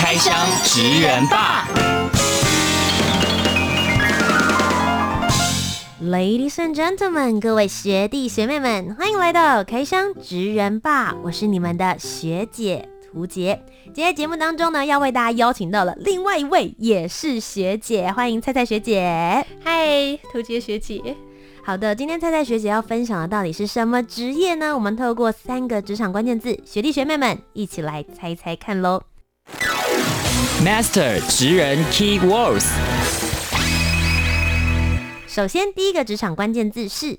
开箱职人吧，Ladies and gentlemen，各位学弟学妹们，欢迎来到开箱职人吧，我是你们的学姐屠洁。今天节目当中呢，要为大家邀请到了另外一位也是学姐，欢迎菜菜学姐。嗨，涂洁学姐。好的，今天菜菜学姐要分享的到底是什么职业呢？我们透过三个职场关键字，学弟学妹们一起来猜猜看喽。Master 职人 Key Words。首先，第一个职场关键字是，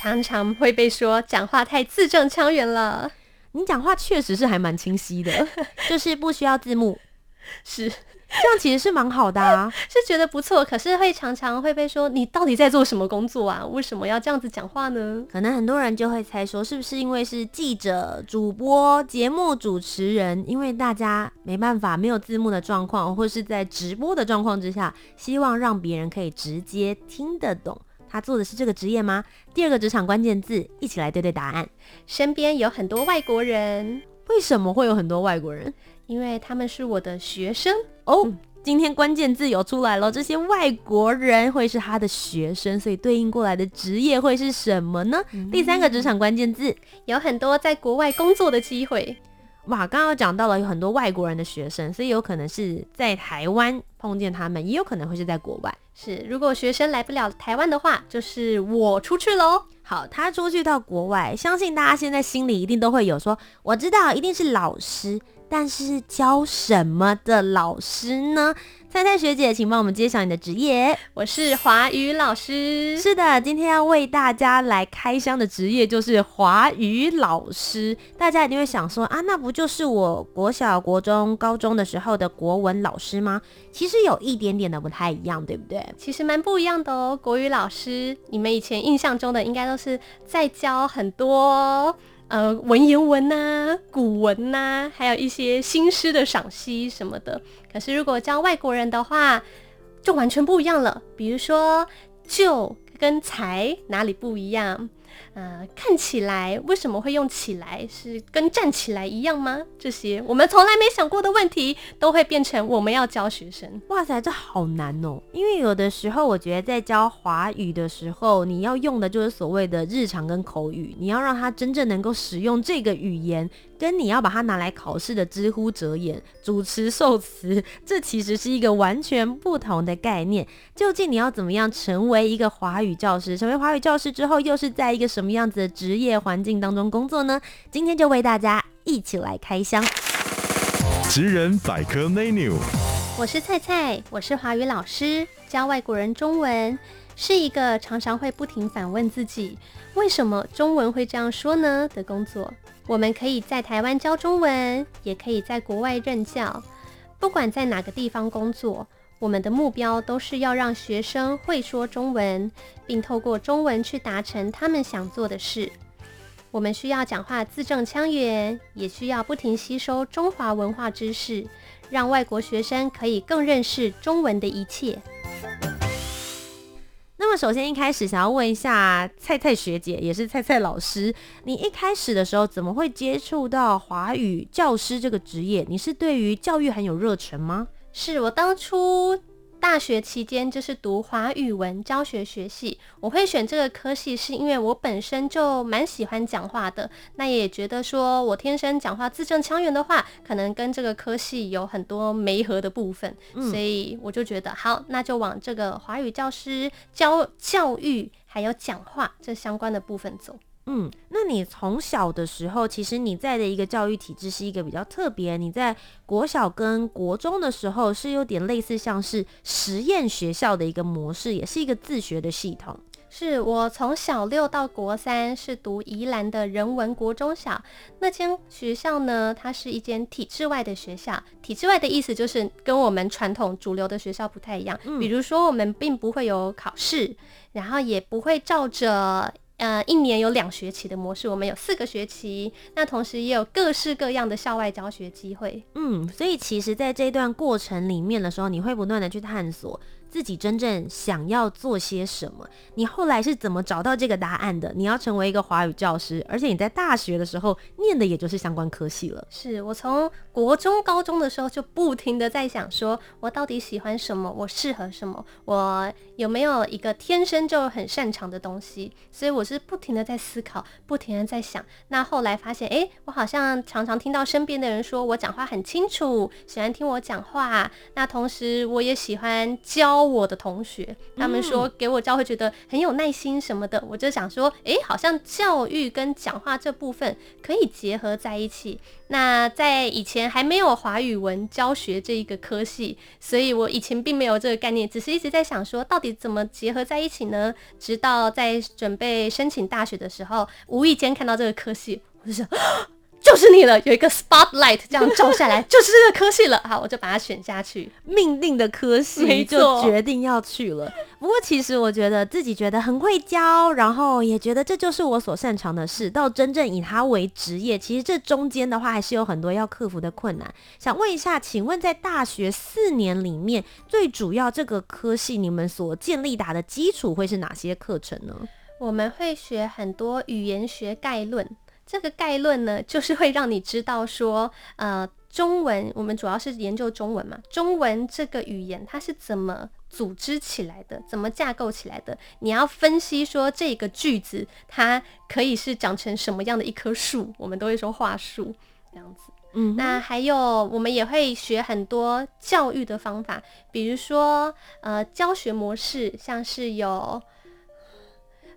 常常会被说讲话太字正腔圆了。你讲话确实是还蛮清晰的，就是不需要字幕，是。这样其实是蛮好的啊，是觉得不错。可是会常常会被说，你到底在做什么工作啊？为什么要这样子讲话呢？可能很多人就会猜说，是不是因为是记者、主播、节目主持人？因为大家没办法没有字幕的状况，或是在直播的状况之下，希望让别人可以直接听得懂他做的是这个职业吗？第二个职场关键字，一起来对对答案。身边有很多外国人，为什么会有很多外国人？因为他们是我的学生哦。嗯、今天关键字有出来了，这些外国人会是他的学生，所以对应过来的职业会是什么呢？嗯、第三个职场关键字有很多在国外工作的机会。哇，刚刚讲到了有很多外国人的学生，所以有可能是在台湾碰见他们，也有可能会是在国外。是，如果学生来不了台湾的话，就是我出去喽。好，他出去到国外，相信大家现在心里一定都会有说，我知道一定是老师。但是教什么的老师呢？菜菜学姐，请帮我们揭晓你的职业。我是华语老师。是的，今天要为大家来开箱的职业就是华语老师。大家一定会想说啊，那不就是我国小、国中、高中的时候的国文老师吗？其实有一点点的不太一样，对不对？其实蛮不一样的哦。国语老师，你们以前印象中的应该都是在教很多。呃，文言文呐、古文呐、还有一些新诗的赏析什么的。可是如果教外国人的话，就完全不一样了。比如说，就跟才哪里不一样？呃，看起来为什么会用起来？是跟站起来一样吗？这些我们从来没想过的问题，都会变成我们要教学生。哇塞，这好难哦！因为有的时候，我觉得在教华语的时候，你要用的就是所谓的日常跟口语，你要让他真正能够使用这个语言。跟你要把它拿来考试的知乎者眼主持受词，这其实是一个完全不同的概念。究竟你要怎么样成为一个华语教师？成为华语教师之后，又是在一个什么样子的职业环境当中工作呢？今天就为大家一起来开箱。职人百科 menu，我是菜菜，我是华语老师，教外国人中文，是一个常常会不停反问自己为什么中文会这样说呢的工作。我们可以在台湾教中文，也可以在国外任教。不管在哪个地方工作，我们的目标都是要让学生会说中文，并透过中文去达成他们想做的事。我们需要讲话字正腔圆，也需要不停吸收中华文化知识，让外国学生可以更认识中文的一切。那么，首先一开始想要问一下蔡蔡学姐，也是蔡蔡老师，你一开始的时候怎么会接触到华语教师这个职业？你是对于教育很有热忱吗？是我当初。大学期间就是读华语文教学学系，我会选这个科系是因为我本身就蛮喜欢讲话的，那也觉得说我天生讲话字正腔圆的话，可能跟这个科系有很多媒合的部分，嗯、所以我就觉得好，那就往这个华语教师教教育还有讲话这相关的部分走。嗯，那你从小的时候，其实你在的一个教育体制是一个比较特别。你在国小跟国中的时候是有点类似像是实验学校的一个模式，也是一个自学的系统。是我从小六到国三是读宜兰的人文国中小，那间学校呢，它是一间体制外的学校。体制外的意思就是跟我们传统主流的学校不太一样，嗯、比如说我们并不会有考试，然后也不会照着。呃，一年有两学期的模式，我们有四个学期，那同时也有各式各样的校外教学机会。嗯，所以其实在这段过程里面的时候，你会不断的去探索。自己真正想要做些什么？你后来是怎么找到这个答案的？你要成为一个华语教师，而且你在大学的时候念的也就是相关科系了。是我从国中、高中的时候就不停的在想，说我到底喜欢什么？我适合什么？我有没有一个天生就很擅长的东西？所以我是不停的在思考，不停的在想。那后来发现，诶，我好像常常听到身边的人说我讲话很清楚，喜欢听我讲话。那同时我也喜欢教。教我的同学，他们说给我教会觉得很有耐心什么的，我就想说，哎，好像教育跟讲话这部分可以结合在一起。那在以前还没有华语文教学这一个科系，所以我以前并没有这个概念，只是一直在想说，到底怎么结合在一起呢？直到在准备申请大学的时候，无意间看到这个科系，我就想。就是你了，有一个 spotlight 这样照下来，就是这个科系了。好，我就把它选下去，命定的科系就决定要去了。不过其实我觉得自己觉得很会教，然后也觉得这就是我所擅长的事。到真正以它为职业，其实这中间的话还是有很多要克服的困难。想问一下，请问在大学四年里面，最主要这个科系你们所建立打的基础会是哪些课程呢？我们会学很多语言学概论。这个概论呢，就是会让你知道说，呃，中文我们主要是研究中文嘛，中文这个语言它是怎么组织起来的，怎么架构起来的？你要分析说这个句子它可以是长成什么样的一棵树，我们都会说话树这样子。嗯，那还有我们也会学很多教育的方法，比如说呃教学模式，像是有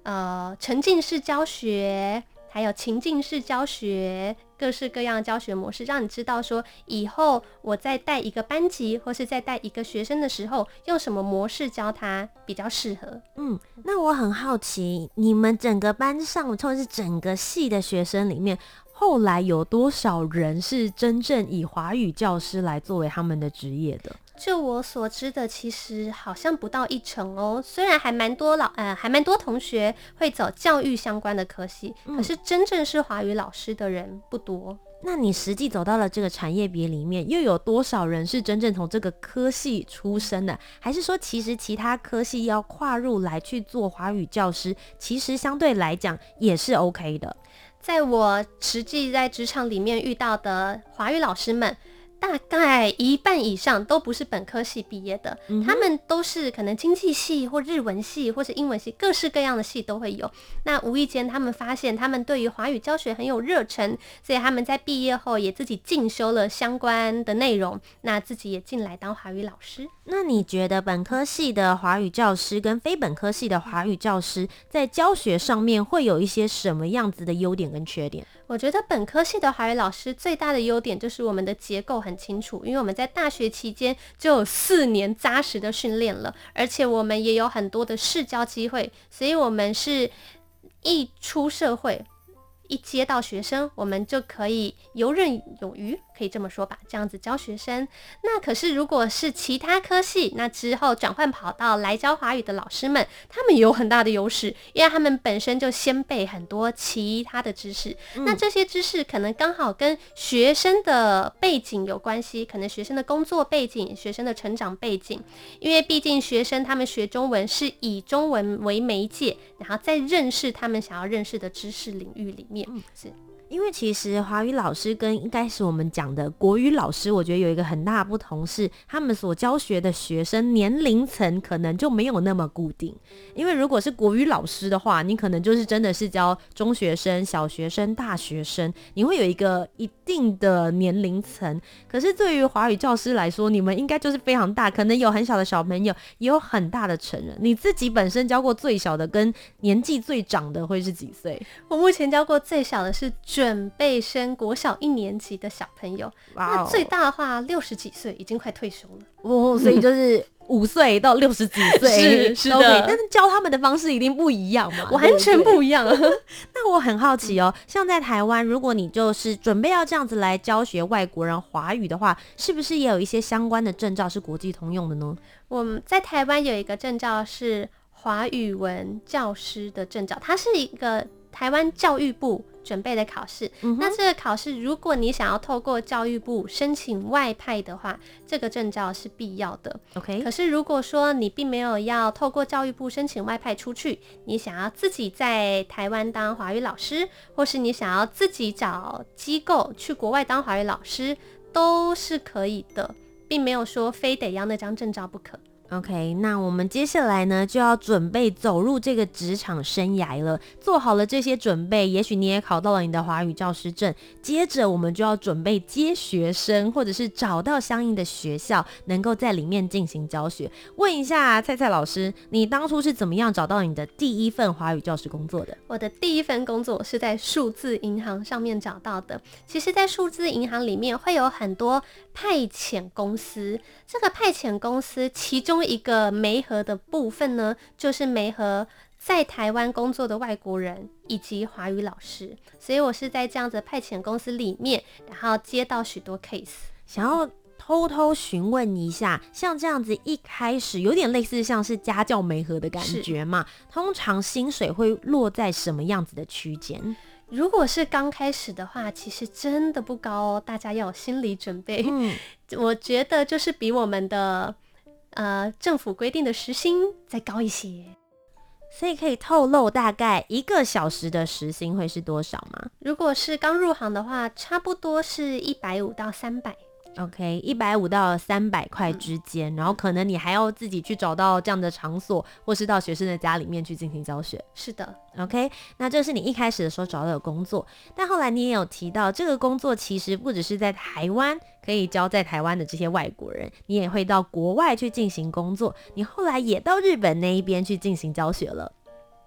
呃沉浸式教学。还有情境式教学，各式各样的教学模式，让你知道说以后我在带一个班级或是在带一个学生的时候，用什么模式教他比较适合。嗯，那我很好奇，你们整个班上，或者是整个系的学生里面，后来有多少人是真正以华语教师来作为他们的职业的？就我所知的，其实好像不到一成哦。虽然还蛮多老，呃，还蛮多同学会走教育相关的科系，嗯，可是真正是华语老师的人不多。那你实际走到了这个产业别里面，又有多少人是真正从这个科系出身的？还是说，其实其他科系要跨入来去做华语教师，其实相对来讲也是 OK 的？在我实际在职场里面遇到的华语老师们。大概一半以上都不是本科系毕业的，嗯、他们都是可能经济系或日文系或是英文系，各式各样的系都会有。那无意间他们发现，他们对于华语教学很有热忱，所以他们在毕业后也自己进修了相关的内容，那自己也进来当华语老师。那你觉得本科系的华语教师跟非本科系的华语教师在教学上面会有一些什么样子的优点跟缺点？我觉得本科系的华语老师最大的优点就是我们的结构很清楚，因为我们在大学期间就有四年扎实的训练了，而且我们也有很多的试教机会，所以我们是一出社会，一接到学生，我们就可以游刃有余。可以这么说吧，这样子教学生。那可是如果是其他科系，那之后转换跑道来教华语的老师们，他们有很大的优势，因为他们本身就先背很多其他的知识。嗯、那这些知识可能刚好跟学生的背景有关系，可能学生的工作背景、学生的成长背景。因为毕竟学生他们学中文是以中文为媒介，然后再认识他们想要认识的知识领域里面。嗯，是。因为其实华语老师跟应该是我们讲的国语老师，我觉得有一个很大的不同是，他们所教学的学生年龄层可能就没有那么固定。因为如果是国语老师的话，你可能就是真的是教中学生、小学生、大学生，你会有一个一定的年龄层。可是对于华语教师来说，你们应该就是非常大，可能有很小的小朋友，也有很大的成人。你自己本身教过最小的跟年纪最长的会是几岁？我目前教过最小的是。准备升国小一年级的小朋友。那最大的话六十几岁，已经快退休了。哦，所以就是五岁到六十几岁是是的但是教他们的方式一定不一样嘛，完全不一样。那我很好奇哦，像在台湾，如果你就是准备要这样子来教学外国人华语的话，是不是也有一些相关的证照是国际通用的呢？我们在台湾有一个证照是华语文教师的证照，它是一个台湾教育部准备的考试。嗯那这个考试，如果你想要透过教育部申请外派的话，这个证照是必要的。OK，可是如果说你并没有要透过教育部申请外派出去，你想要自己在台湾当华语老师，或是你想要自己找机构去国外当华语老师，都是可以的，并没有说非得要那张证照不可。OK，那我们接下来呢就要准备走入这个职场生涯了。做好了这些准备，也许你也考到了你的华语教师证。接着我们就要准备接学生，或者是找到相应的学校，能够在里面进行教学。问一下蔡蔡老师，你当初是怎么样找到你的第一份华语教师工作的？我的第一份工作是在数字银行上面找到的。其实，在数字银行里面会有很多派遣公司，这个派遣公司其中一个媒合的部分呢，就是媒合在台湾工作的外国人以及华语老师。所以我是在这样子的派遣公司里面，然后接到许多 case。想要偷偷询问一下，像这样子一开始有点类似像是家教媒合的感觉嘛？通常薪水会落在什么样子的区间？如果是刚开始的话，其实真的不高哦，大家要有心理准备。嗯，我觉得就是比我们的呃政府规定的时薪再高一些。所以可以透露大概一个小时的时薪会是多少吗如果是刚入行的话，差不多是一百五到三百。？OK，一百五到三百块之间，然后可能你还要自己去找到这样的场所，或是到学生的家里面去进行教学。是的，OK，那这是你一开始的时候找到的工作，但后来你也有提到，这个工作其实不只是在台湾可以教在台湾的这些外国人，你也会到国外去进行工作。你后来也到日本那一边去进行教学了。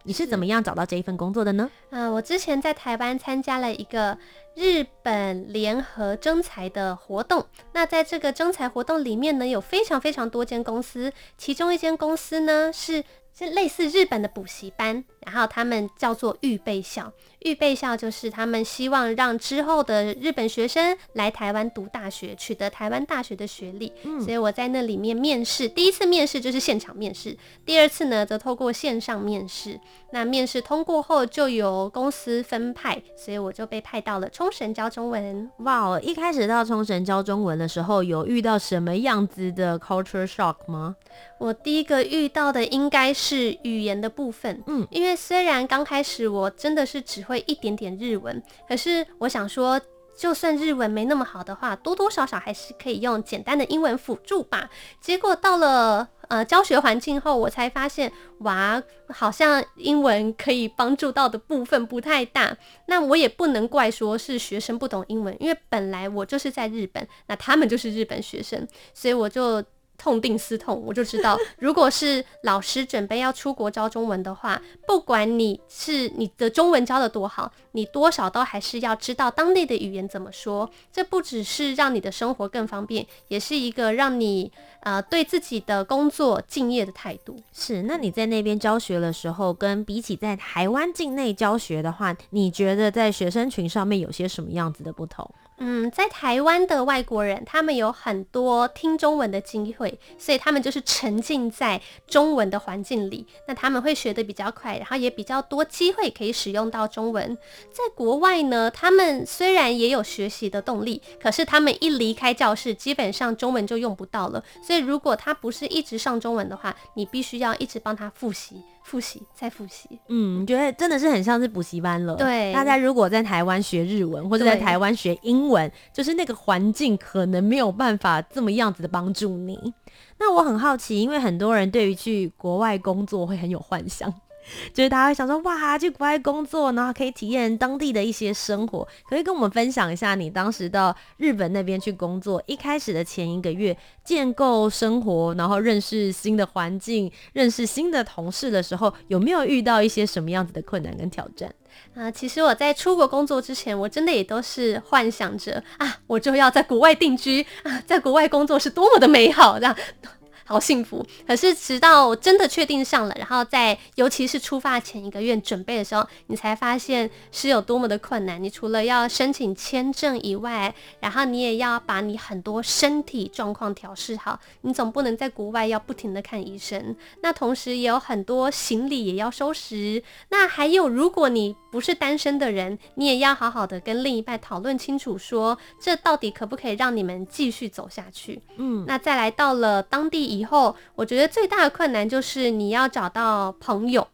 你是怎么样找到这一份工作的呢？嗯、呃，我之前在台湾参加了一个日本联合征才的活动。那在这个征才活动里面呢，有非常非常多间公司，其中一间公司呢是是类似日本的补习班，然后他们叫做预备校。预备校就是他们希望让之后的日本学生来台湾读大学，取得台湾大学的学历。嗯，所以我在那里面面试，第一次面试就是现场面试，第二次呢则透过线上面试。那面试通过后就由公司分派，所以我就被派到了冲绳教中文。哇哦，一开始到冲绳教中文的时候，有遇到什么样子的 culture shock 吗？我第一个遇到的应该是语言的部分，嗯，因为虽然刚开始我真的是只会会一点点日文，可是我想说，就算日文没那么好的话，多多少少还是可以用简单的英文辅助吧。结果到了呃教学环境后，我才发现，哇，好像英文可以帮助到的部分不太大。那我也不能怪说是学生不懂英文，因为本来我就是在日本，那他们就是日本学生，所以我就。痛定思痛，我就知道，如果是老师准备要出国教中文的话，不管你是你的中文教得多好，你多少都还是要知道当地的语言怎么说。这不只是让你的生活更方便，也是一个让你呃对自己的工作敬业的态度。是，那你在那边教学的时候，跟比起在台湾境内教学的话，你觉得在学生群上面有些什么样子的不同？嗯，在台湾的外国人，他们有很多听中文的机会，所以他们就是沉浸在中文的环境里，那他们会学得比较快，然后也比较多机会可以使用到中文。在国外呢，他们虽然也有学习的动力，可是他们一离开教室，基本上中文就用不到了。所以如果他不是一直上中文的话，你必须要一直帮他复习。复习再复习，嗯，觉得真的是很像是补习班了。对，大家如果在台湾学日文，或者在台湾学英文，就是那个环境可能没有办法这么样子的帮助你。那我很好奇，因为很多人对于去国外工作会很有幻想，就是大家会想说，哇，去国外工作，然后可以体验当地的一些生活。可以跟我们分享一下，你当时到日本那边去工作，一开始的前一个月建构生活，然后认识新的环境，认识新的同事的时候，有没有遇到一些什么样子的困难跟挑战？啊，其实我在出国工作之前，我真的也都是幻想着啊，我就要在国外定居啊，在国外工作是多么的美好，这样。好幸福，可是直到真的确定上了，然后在尤其是出发前一个月准备的时候，你才发现是有多么的困难。你除了要申请签证以外，然后你也要把你很多身体状况调试好。你总不能在国外要不停的看医生，那同时也有很多行李也要收拾。那还有，如果你不是单身的人，你也要好好的跟另一半讨论清楚说，说这到底可不可以让你们继续走下去？嗯，那再来到了当地以后，我觉得最大的困难就是你要找到朋友。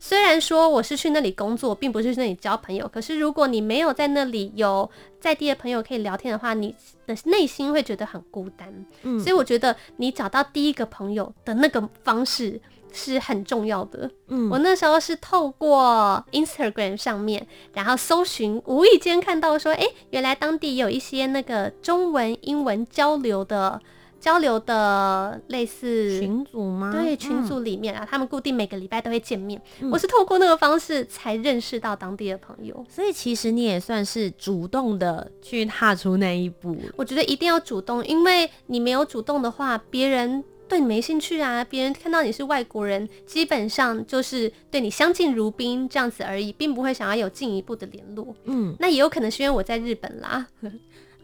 虽然说我是去那里工作，并不是去那里交朋友，可是如果你没有在那里有在地的朋友可以聊天的话，你的内心会觉得很孤单。嗯，所以我觉得你找到第一个朋友的那个方式是很重要的。嗯，我那时候是透过 Instagram 上面，然后搜寻，无意间看到说，哎、欸，原来当地有一些那个中文、英文交流的。交流的类似群组吗？对，群组里面啊，嗯、他们固定每个礼拜都会见面。嗯、我是透过那个方式才认识到当地的朋友，所以其实你也算是主动的去踏出那一步。我觉得一定要主动，因为你没有主动的话，别人对你没兴趣啊。别人看到你是外国人，基本上就是对你相敬如宾这样子而已，并不会想要有进一步的联络。嗯，那也有可能是因为我在日本啦。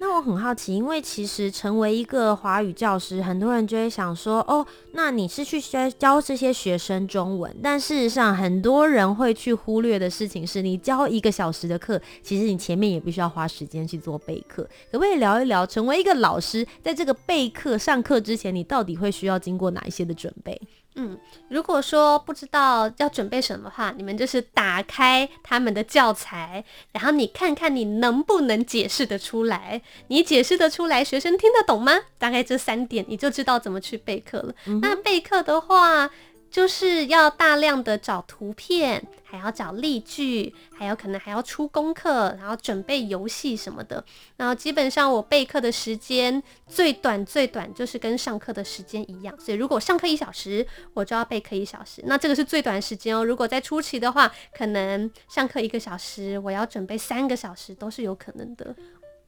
那我很好奇，因为其实成为一个华语教师，很多人就会想说，哦，那你是去学教这些学生中文，但事实上，很多人会去忽略的事情是，你教一个小时的课，其实你前面也必须要花时间去做备课。可不可以聊一聊，成为一个老师，在这个备课上课之前，你到底会需要经过哪一些的准备？嗯，如果说不知道要准备什么的话，你们就是打开他们的教材，然后你看看你能不能解释得出来。你解释得出来，学生听得懂吗？大概这三点，你就知道怎么去备课了。嗯。那备课的话，就是要大量的找图片，还要找例句，还有可能还要出功课，然后准备游戏什么的。然后基本上我备课的时间最短最短就是跟上课的时间一样，所以如果上课一小时，我就要备课一小时。那这个是最短时间哦。如果在初期的话，可能上课一个小时，我要准备三个小时都是有可能的。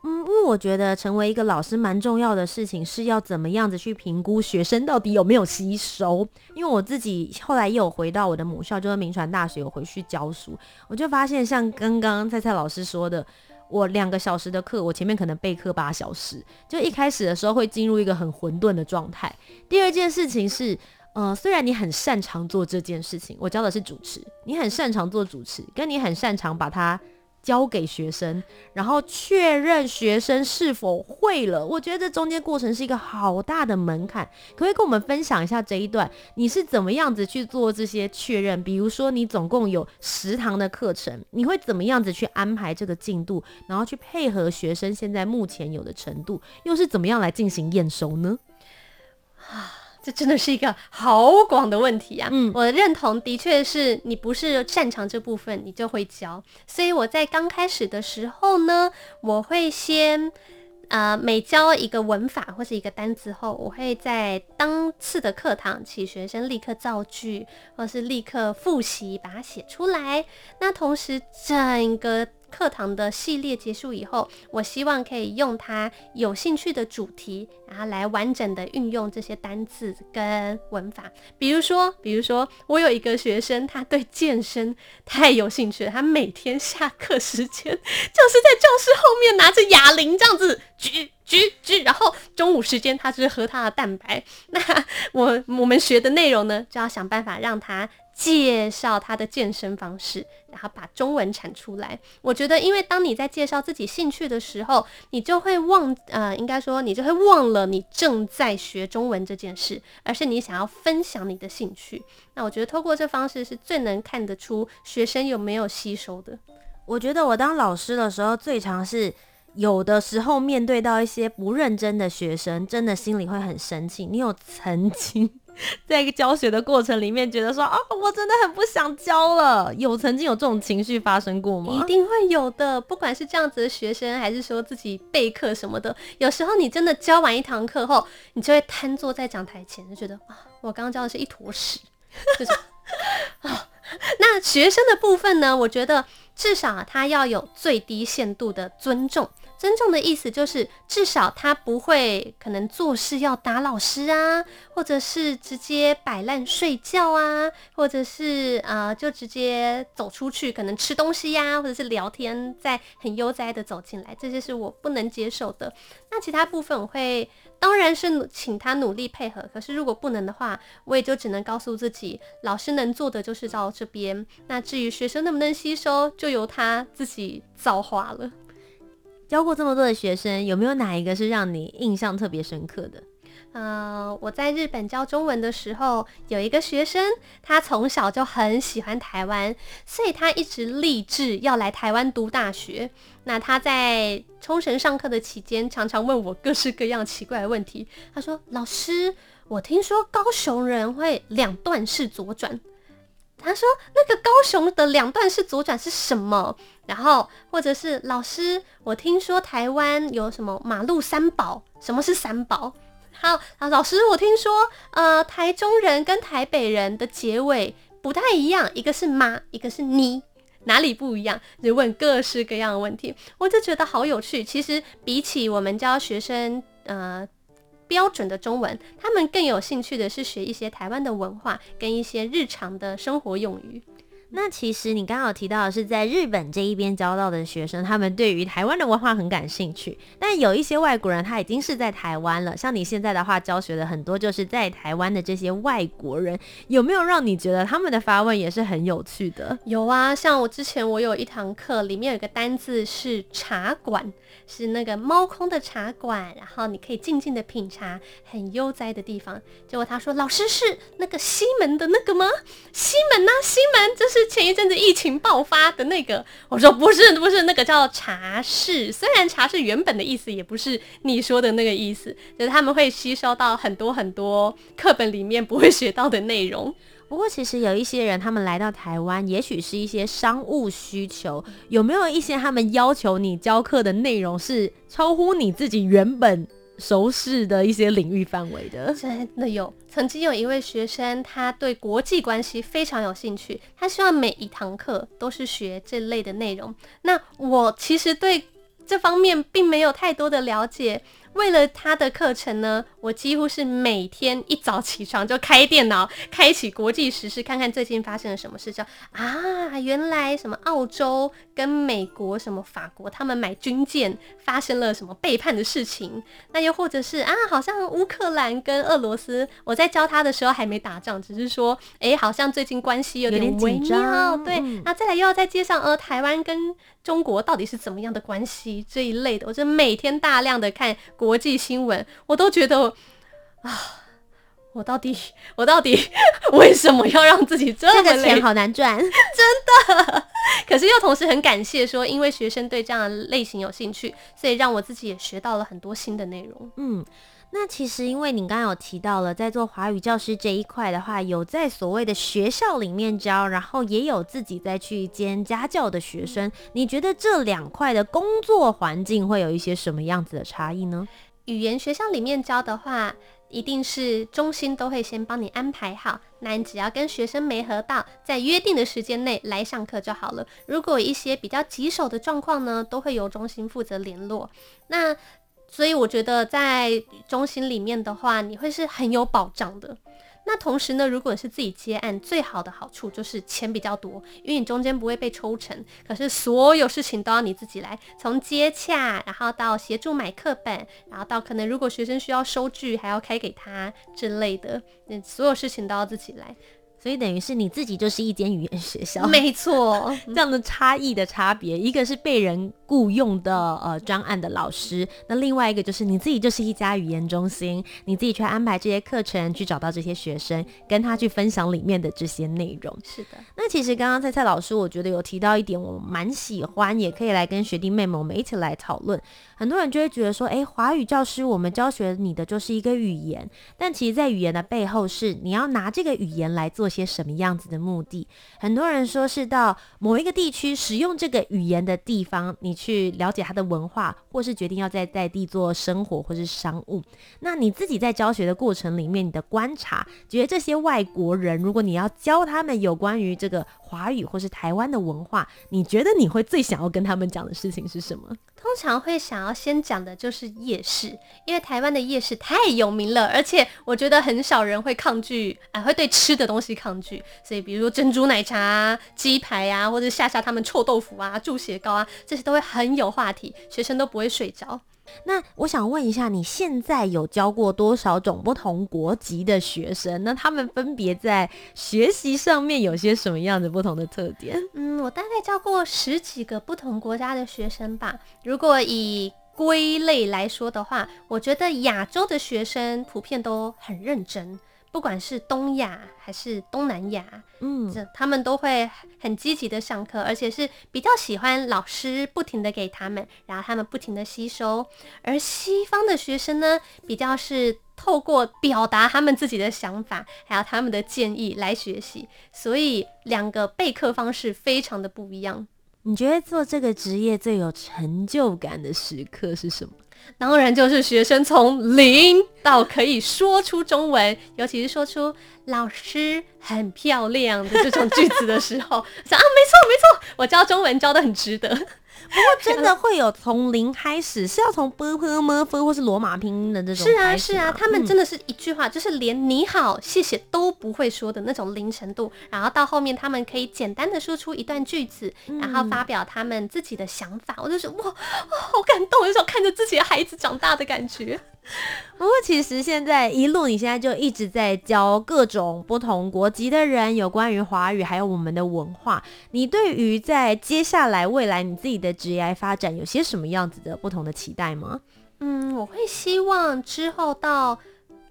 嗯，因为我觉得成为一个老师蛮重要的事情是要怎么样子去评估学生到底有没有吸收。因为我自己后来又有回到我的母校，就是铭传大学，有回去教书，我就发现像刚刚蔡蔡老师说的，我两个小时的课，我前面可能备课八小时，就一开始的时候会进入一个很混沌的状态。第二件事情是，呃，虽然你很擅长做这件事情，我教的是主持，你很擅长做主持，跟你很擅长把它。交给学生，然后确认学生是否会了。我觉得这中间过程是一个好大的门槛。可不可以跟我们分享一下这一段？你是怎么样子去做这些确认？比如说，你总共有十堂的课程，你会怎么样子去安排这个进度，然后去配合学生现在目前有的程度，又是怎么样来进行验收呢？啊。这真的是一个好广的问题啊！嗯，我认同，的确是你不是擅长这部分，你就会教。所以我在刚开始的时候呢，我会先，呃，每教一个文法或是一个单词后，我会在当次的课堂请学生立刻造句，或是立刻复习，把它写出来。那同时，整个课堂的系列结束以后，我希望可以用他有兴趣的主题，然后来完整的运用这些单字跟文法。比如说，比如说，我有一个学生，他对健身太有兴趣了，他每天下课时间 就是在教室后面拿着哑铃这样子举举举，然后中午时间他就是喝他的蛋白。那我我们学的内容呢，就要想办法让他。介绍他的健身方式，然后把中文产出来。我觉得，因为当你在介绍自己兴趣的时候，你就会忘，呃，应该说你就会忘了你正在学中文这件事，而是你想要分享你的兴趣。那我觉得，透过这方式是最能看得出学生有没有吸收的。我觉得我当老师的时候，最常是有的时候面对到一些不认真的学生，真的心里会很生气。你有曾经？在一个教学的过程里面，觉得说啊，我真的很不想教了。有曾经有这种情绪发生过吗？一定会有的，不管是这样子的学生，还是说自己备课什么的，有时候你真的教完一堂课后，你就会瘫坐在讲台前，就觉得啊，我刚刚教的是一坨屎，就是 啊。那学生的部分呢？我觉得至少他要有最低限度的尊重。尊重的意思就是，至少他不会可能做事要打老师啊，或者是直接摆烂睡觉啊，或者是呃就直接走出去，可能吃东西呀、或者是聊天，再很悠哉的走进来，这些是我不能接受的。那其他部分我会当然是请他努力配合，可是如果不能的话，我也就只能告诉自己，老师能做的就是到这边。那至于学生能不能吸收，就由他自己造化了。教过这么多的学生，有没有哪一个是让你印象特别深刻的？呃，我在日本教中文的时候，有一个学生，他从小就很喜欢台湾，所以他一直立志要来台湾读大学。那他在冲绳上课的期间，常常问我各式各样奇怪的问题。他说：“老师，我听说高雄人会两段式左转。”他说：“那个高雄的两段式左转是什么？”然后或者是老师，我听说台湾有什么马路三宝？什么是三宝？好，啊，老师，我听说，呃，台中人跟台北人的结尾不太一样，一个是妈，一个是妮，哪里不一样？就问各式各样的问题，我就觉得好有趣。其实比起我们教学生，呃。标准的中文，他们更有兴趣的是学一些台湾的文化跟一些日常的生活用语。那其实你刚好提到的是在日本这一边教到的学生，他们对于台湾的文化很感兴趣。但有一些外国人他已经是在台湾了，像你现在的话教学的很多就是在台湾的这些外国人，有没有让你觉得他们的发问也是很有趣的？有啊，像我之前我有一堂课，里面有个单字是茶馆，是那个猫空的茶馆，然后你可以静静的品茶，很悠哉的地方。结果他说：“老师是那个西门的那个吗？西门呐、啊？西门”前一阵子疫情爆发的那个，我说不是不是那个叫茶室，虽然茶室原本的意思也不是你说的那个意思，就是他们会吸收到很多很多课本里面不会学到的内容。不过其实有一些人他们来到台湾，也许是一些商务需求，有没有一些他们要求你教课的内容是超乎你自己原本熟识的一些领域范围的？真的有。曾经有一位学生，他对国际关系非常有兴趣，他希望每一堂课都是学这类的内容。那我其实对这方面并没有太多的了解。为了他的课程呢，我几乎是每天一早起床就开电脑，开启国际时事，看看最近发生了什么事叫。啊，原来什么澳洲跟美国、什么法国，他们买军舰发生了什么背叛的事情？那又或者是啊，好像乌克兰跟俄罗斯，我在教他的时候还没打仗，只是说，哎、欸，好像最近关系有点微妙。对，嗯、那再来又要再接上，呃，台湾跟中国到底是怎么样的关系这一类的，我就每天大量的看。国际新闻，我都觉得啊，我到底我到底 为什么要让自己这么累？这个钱好难赚，真的。可是又同时很感谢说，因为学生对这样的类型有兴趣，所以让我自己也学到了很多新的内容。嗯，那其实因为你刚刚有提到了，在做华语教师这一块的话，有在所谓的学校里面教，然后也有自己再去兼家教的学生。你觉得这两块的工作环境会有一些什么样子的差异呢？语言学校里面教的话，一定是中心都会先帮你安排好，那你只要跟学生没合到，在约定的时间内来上课就好了。如果一些比较棘手的状况呢，都会由中心负责联络。那所以我觉得在中心里面的话，你会是很有保障的。那同时呢，如果是自己接案，最好的好处就是钱比较多，因为你中间不会被抽成。可是所有事情都要你自己来，从接洽，然后到协助买课本，然后到可能如果学生需要收据，还要开给他之类的，所有事情都要自己来。所以等于是你自己就是一间语言学校，没错，这样的差异的差别，一个是被人雇佣的呃专案的老师，那另外一个就是你自己就是一家语言中心，你自己去安排这些课程，去找到这些学生，跟他去分享里面的这些内容。是的，那其实刚刚蔡蔡老师，我觉得有提到一点，我蛮喜欢，也可以来跟学弟妹们我们一起来讨论。很多人就会觉得说，哎，华语教师，我们教学你的就是一个语言，但其实，在语言的背后是你要拿这个语言来做些什么样子的目的。很多人说是到某一个地区使用这个语言的地方，你去了解它的文化，或是决定要在在地做生活或是商务。那你自己在教学的过程里面，你的观察，觉得这些外国人，如果你要教他们有关于这个华语或是台湾的文化，你觉得你会最想要跟他们讲的事情是什么？通常会想要先讲的就是夜市，因为台湾的夜市太有名了，而且我觉得很少人会抗拒，啊、会对吃的东西抗拒。所以，比如说珍珠奶茶、鸡排啊，或者吓吓他们臭豆腐啊、猪血糕啊，这些都会很有话题，学生都不会睡着。那我想问一下，你现在有教过多少种不同国籍的学生？那他们分别在学习上面有些什么样的不同的特点？嗯，我大概教过十几个不同国家的学生吧。如果以归类来说的话，我觉得亚洲的学生普遍都很认真。不管是东亚还是东南亚，嗯，这他们都会很积极的上课，而且是比较喜欢老师不停的给他们，然后他们不停的吸收。而西方的学生呢，比较是透过表达他们自己的想法，还有他们的建议来学习，所以两个备课方式非常的不一样。你觉得做这个职业最有成就感的时刻是什么？当然就是学生从零到可以说出中文，尤其是说出“老师很漂亮”的这种句子的时候，想啊，没错没错，我教中文教得很值得。不过真的 会有从零开始是要从 bpmf 或是罗马拼音的这种是啊是啊他们真的是一句话就是连你好谢谢都不会说的那种零程度然后到后面他们可以简单的说出一段句子然后发表他们自己的想法我就说哇好感动有种看着自己的孩子长大的感觉。不过其实现在一路，你现在就一直在教各种不同国籍的人有关于华语还有我们的文化。你对于在接下来未来你自己的职业发展有些什么样子的不同的期待吗？嗯，我会希望之后到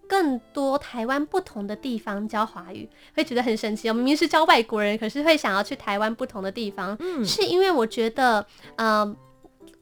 更多台湾不同的地方教华语，会觉得很神奇。我明明是教外国人，可是会想要去台湾不同的地方，嗯，是因为我觉得，嗯、呃。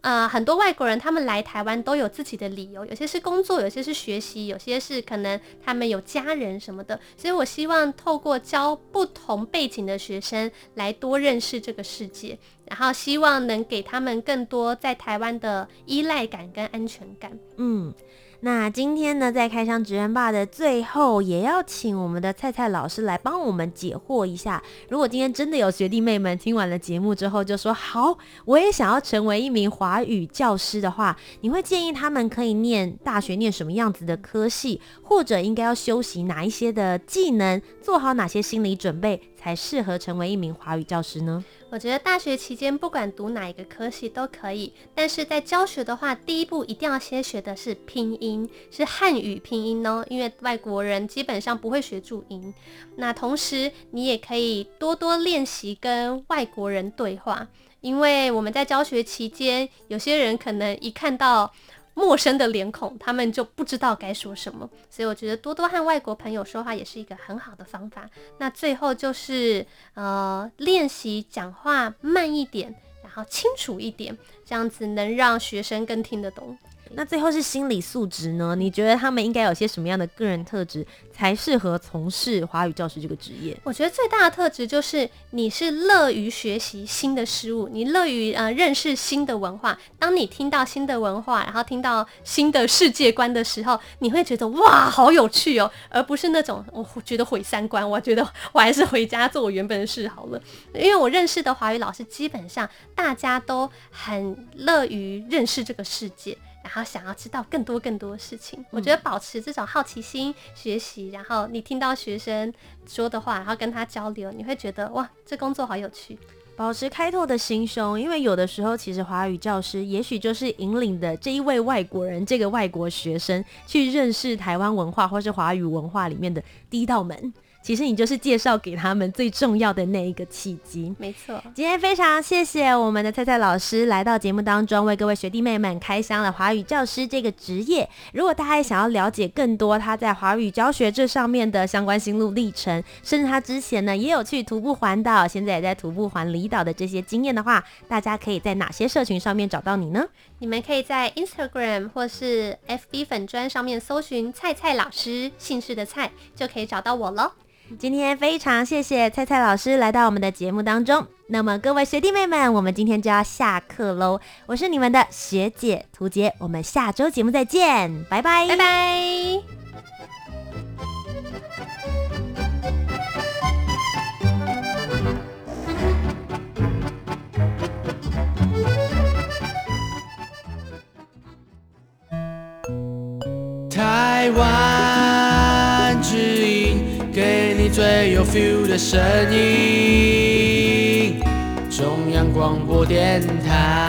呃，很多外国人他们来台湾都有自己的理由，有些是工作，有些是学习，有些是可能他们有家人什么的。所以我希望透过教不同背景的学生来多认识这个世界，然后希望能给他们更多在台湾的依赖感跟安全感。嗯。那今天呢，在开箱职人吧的最后，也要请我们的蔡蔡老师来帮我们解惑一下。如果今天真的有学弟妹们听完了节目之后，就说好，我也想要成为一名华语教师的话，你会建议他们可以念大学念什么样子的科系，或者应该要修习哪一些的技能，做好哪些心理准备，才适合成为一名华语教师呢？我觉得大学期间不管读哪一个科系都可以，但是在教学的话，第一步一定要先学的是拼音，是汉语拼音哦，因为外国人基本上不会学注音。那同时你也可以多多练习跟外国人对话，因为我们在教学期间，有些人可能一看到。陌生的脸孔，他们就不知道该说什么，所以我觉得多多和外国朋友说话也是一个很好的方法。那最后就是呃，练习讲话慢一点，然后清楚一点，这样子能让学生更听得懂。那最后是心理素质呢？你觉得他们应该有些什么样的个人特质才适合从事华语教师这个职业？我觉得最大的特质就是你是乐于学习新的事物，你乐于呃认识新的文化。当你听到新的文化，然后听到新的世界观的时候，你会觉得哇，好有趣哦，而不是那种我觉得毁三观。我觉得我还是回家做我原本的事好了。因为我认识的华语老师基本上大家都很乐于认识这个世界。然后想要知道更多更多的事情，我觉得保持这种好奇心、学习，然后你听到学生说的话，然后跟他交流，你会觉得哇，这工作好有趣。保持开拓的心胸，因为有的时候其实华语教师也许就是引领的这一位外国人，这个外国学生去认识台湾文化或是华语文化里面的第一道门。其实你就是介绍给他们最重要的那一个契机。没错，今天非常谢谢我们的菜菜老师来到节目当中，为各位学弟妹们开箱了华语教师这个职业。如果大家也想要了解更多他在华语教学这上面的相关心路历程，甚至他之前呢也有去徒步环岛，现在也在徒步环离岛的这些经验的话，大家可以在哪些社群上面找到你呢？你们可以在 Instagram 或是 FB 粉砖上面搜寻菜菜老师，姓氏的菜就可以找到我喽。今天非常谢谢菜菜老师来到我们的节目当中。那么各位学弟妹们，我们今天就要下课喽。我是你们的学姐涂洁，我们下周节目再见，拜拜，拜拜。台湾，最有 feel 的声音。中央广播电台。